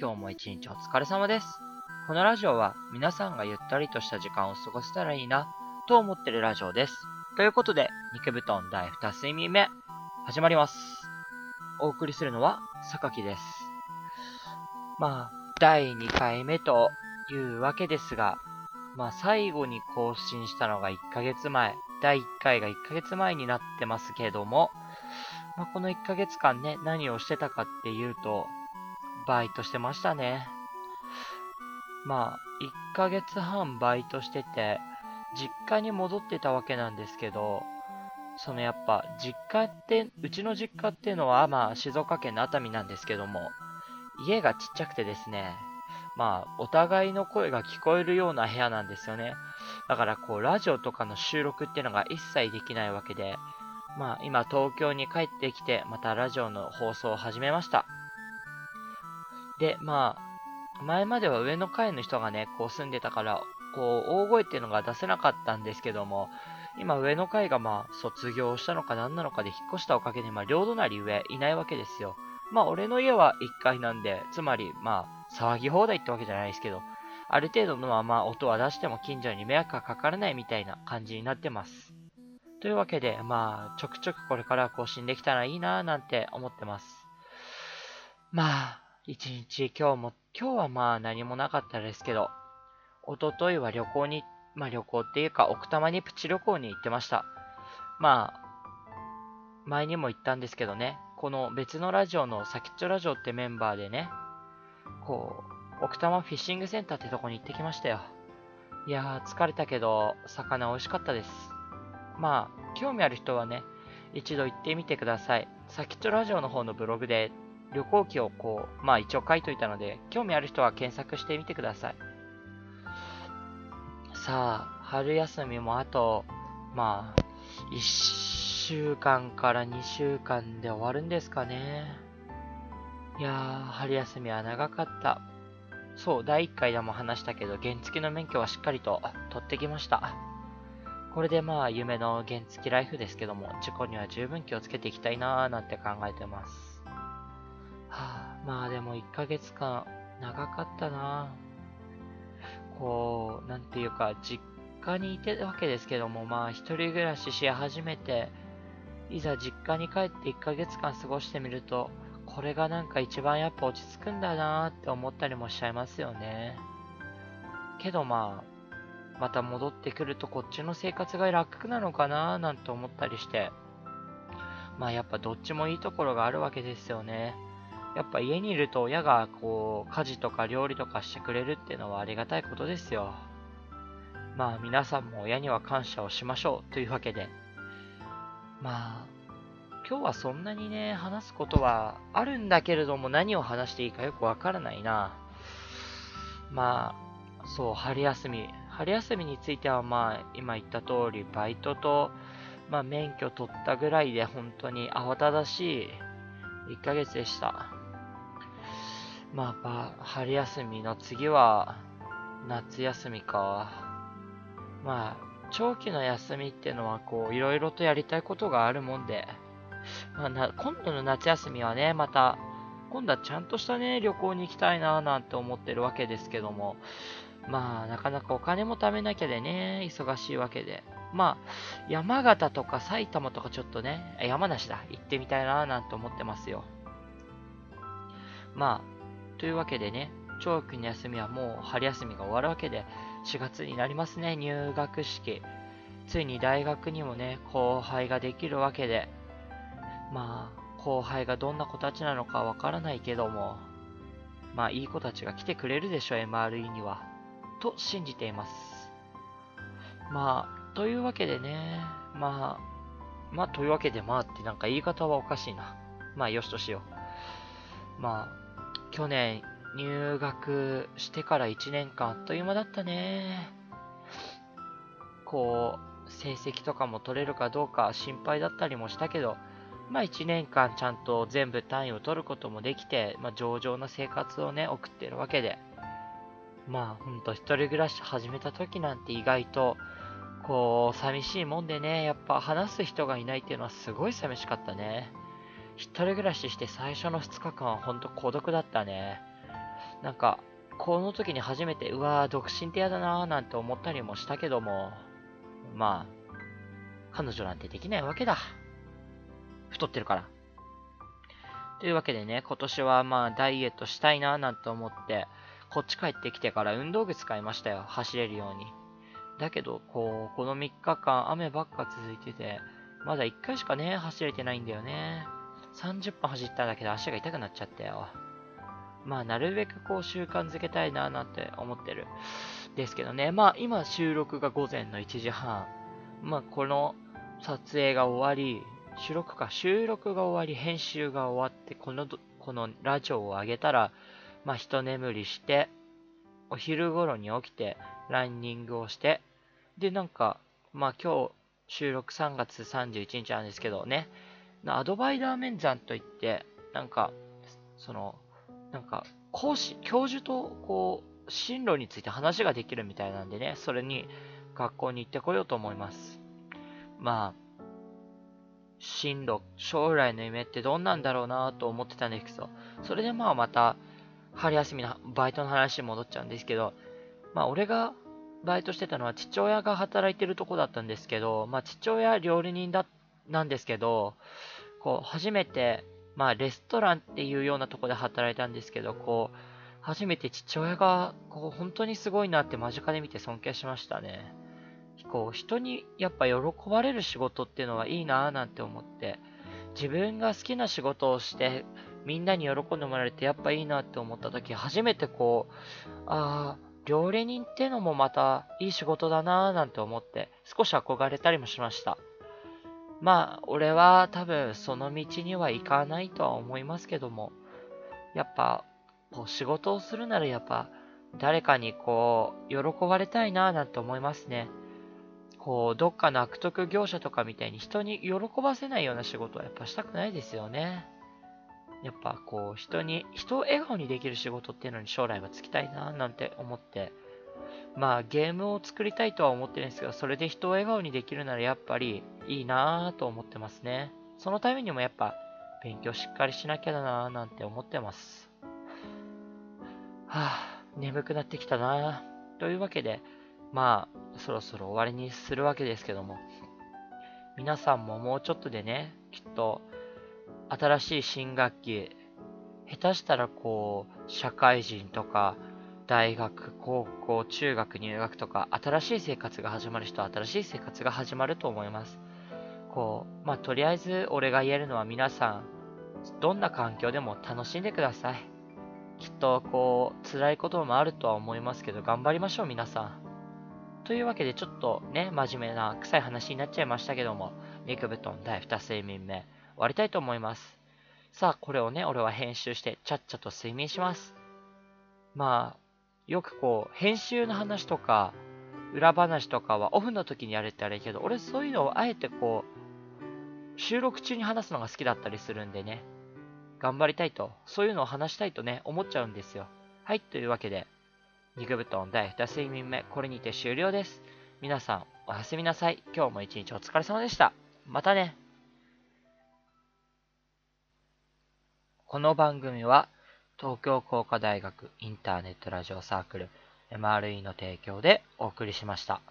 今日も一日お疲れ様です。このラジオは皆さんがゆったりとした時間を過ごせたらいいなと思ってるラジオです。ということで、肉布団第2睡眠目、始まります。お送りするのは、榊です。まあ、第2回目というわけですが、まあ最後に更新したのが1ヶ月前、第1回が1ヶ月前になってますけども、まあ、この1ヶ月間ね、何をしてたかっていうと、バイトしてましたね。まあ、1ヶ月半バイトしてて、実家に戻ってたわけなんですけど、そのやっぱ、実家って、うちの実家っていうのは、まあ、静岡県の熱海なんですけども、家がちっちゃくてですね、まあ、お互いの声が聞こえるような部屋なんですよね。だから、こう、ラジオとかの収録っていうのが一切できないわけで、まあ、今東京に帰ってきて、またラジオの放送を始めました。で、まあ、前までは上の階の人がね、こう住んでたから、こう、大声っていうのが出せなかったんですけども、今上の階がまあ、卒業したのか何なのかで引っ越したおかげで、まあ、両隣上いないわけですよ。まあ、俺の家は1階なんで、つまり、まあ、騒ぎ放題ってわけじゃないですけど、ある程度のまま音は出しても近所に迷惑がかからないみたいな感じになってます。というわけで、まあ、ちょくちょくこれから更新できたらいいなぁなんて思ってます。まあ、一日今日も、今日はまあ何もなかったですけど、おとといは旅行に、まあ旅行っていうか奥多摩にプチ旅行に行ってました。まあ、前にも言ったんですけどね、この別のラジオの先っちょラジオってメンバーでね、こう、奥多摩フィッシングセンターってとこに行ってきましたよ。いやー、疲れたけど、魚美味しかったです。まあ、興味ある人はね、一度行ってみてください。先っちょラジオの方のブログで旅行記をこう、まあ一応書いといたので、興味ある人は検索してみてください。さあ、春休みもあと、まあ、1週間から2週間で終わるんですかね。いやー、春休みは長かった。そう、第1回でも話したけど、原付の免許はしっかりと取ってきました。これでまあ、夢の原付ライフですけども、事故には十分気をつけていきたいなーなんて考えてます。まあでも1ヶ月間、長かったなこう、なんていうか、実家にいてるわけですけども、まあ、一人暮らしし始めて、いざ実家に帰って1ヶ月間過ごしてみると、これがなんか一番やっぱ落ち着くんだなって思ったりもしちゃいますよね。けどまあ、また戻ってくるとこっちの生活が楽なのかななんて思ったりして、まあやっぱどっちもいいところがあるわけですよね。やっぱ家にいると親がこう家事とか料理とかしてくれるっていうのはありがたいことですよ。まあ皆さんも親には感謝をしましょうというわけで。まあ今日はそんなにね、話すことはあるんだけれども何を話していいかよくわからないな。まあ、そう、春休み、春休みについてはまあ、今言った通り、バイトと、まあ、免許取ったぐらいで本当に慌ただしい1ヶ月でした。まあ、春休みの次は、夏休みか。まあ、長期の休みってのは、こう、いろいろとやりたいことがあるもんで、まあ、な今度の夏休みはね、また、今度はちゃんとしたね、旅行に行きたいななんて思ってるわけですけども、まあ、なかなかお金も貯めなきゃでね、忙しいわけで。まあ、山形とか埼玉とかちょっとね、山梨だ、行ってみたいななんて思ってますよ。まあ、というわけでね、長期の休みはもう春休みが終わるわけで、4月になりますね、入学式。ついに大学にもね、後輩ができるわけで、まあ、後輩がどんな子たちなのかわからないけども、まあ、いい子たちが来てくれるでしょ、MRE には。と信じています。まあ、というわけでね、まあ、まあ、というわけでまあってなんか言い方はおかしいな。まあ、よしとしよう。まあ、去年入学してから1年間あっという間だったね。こう、成績とかも取れるかどうか心配だったりもしたけど、まあ1年間ちゃんと全部単位を取ることもできて、まあ上々な生活をね、送ってるわけで、まあ、ほんと一人暮らし始めた時なんて意外と、こう、寂しいもんでね、やっぱ話す人がいないっていうのはすごい寂しかったね。一人暮らしして最初の2日間はほんと孤独だったね。なんか、この時に初めて、うわー、独身って嫌だなーなんて思ったりもしたけども、まあ、彼女なんてできないわけだ。太ってるから。というわけでね、今年はまあダイエットしたいなぁなんて思って、こっち帰ってきてから運動具使いましたよ。走れるように。だけど、こう、この3日間雨ばっか続いてて、まだ1回しかね、走れてないんだよね。30分走っただけで足が痛くなっちゃったよ。まあ、なるべくこう習慣づけたいななんて思ってる。ですけどね、まあ今収録が午前の1時半。まあこの撮影が終わり、収録か、収録が終わり、編集が終わって、この、このラジオを上げたら、まあ一眠りして、お昼頃に起きて、ランニングをして、で、なんか、まあ今日、収録3月31日なんですけどね、アドバイダー面談といって、なんか、その、なんか、講師、教授と、こう、進路について話ができるみたいなんでね、それに学校に行ってこようと思います。まあ、進路、将来の夢ってどんなんだろうなと思ってたんですけど、それでまあまた、春休みのバイトの話に戻っちゃうんですけど、まあ俺がバイトしてたのは父親が働いてるとこだったんですけど、まあ父親料理人だっ、なんですけど、こう、初めて、まあレストランっていうようなとこで働いたんですけど、こう、初めて父親が、こう、本当にすごいなって間近で見て尊敬しましたね。こう、人にやっぱ喜ばれる仕事っていうのはいいなぁなんて思って、自分が好きな仕事をして、みんなに喜んでもらえてやっぱいいなって思った時、初めてこう、ああ、料理人ってのもまたいい仕事だなぁなんて思って、少し憧れたりもしました。まあ、俺は多分その道には行かないとは思いますけども、やっぱ、こう仕事をするならやっぱ、誰かにこう、喜ばれたいなぁなんて思いますね。こう、どっかの悪徳業者とかみたいに人に喜ばせないような仕事はやっぱしたくないですよね。やっぱこう、人に、人を笑顔にできる仕事っていうのに将来は就きたいな、なんて思って、まあゲームを作りたいとは思ってるんですけど、それで人を笑顔にできるならやっぱりいいなぁと思ってますね。そのためにもやっぱ勉強しっかりしなきゃだなぁなんて思ってます。はぁ、眠くなってきたなぁ。というわけで、まあ、そろそろ終わりにするわけですけども、皆さんももうちょっとでね、きっと、新しい新学期、下手したらこう、社会人とか、大学、高校、中学入学とか、新しい生活が始まる人は新しい生活が始まると思います。こう、まあ、とりあえず俺が言えるのは皆さん、どんな環境でも楽しんでください。きっと、こう、辛いこともあるとは思いますけど、頑張りましょう、皆さん。というわけで、ちょっとね、真面目な臭い話になっちゃいましたけども、肉布団第2睡眠目、終わりたいと思います。さあ、これをね、俺は編集して、ちゃっちゃと睡眠します。まあ、よくこう、編集の話とか、裏話とかはオフの時にやれってあれけど、俺そういうのをあえてこう、収録中に話すのが好きだったりするんでね、頑張りたいと、そういうのを話したいとね、思っちゃうんですよ。はい、というわけで、肉布団第2睡眠目、これにて終了です。皆さん、おやすみなさい。今日も一日お疲れ様でした。またね。この番組は、東京工科大学インターネットラジオサークル MRE の提供でお送りしました。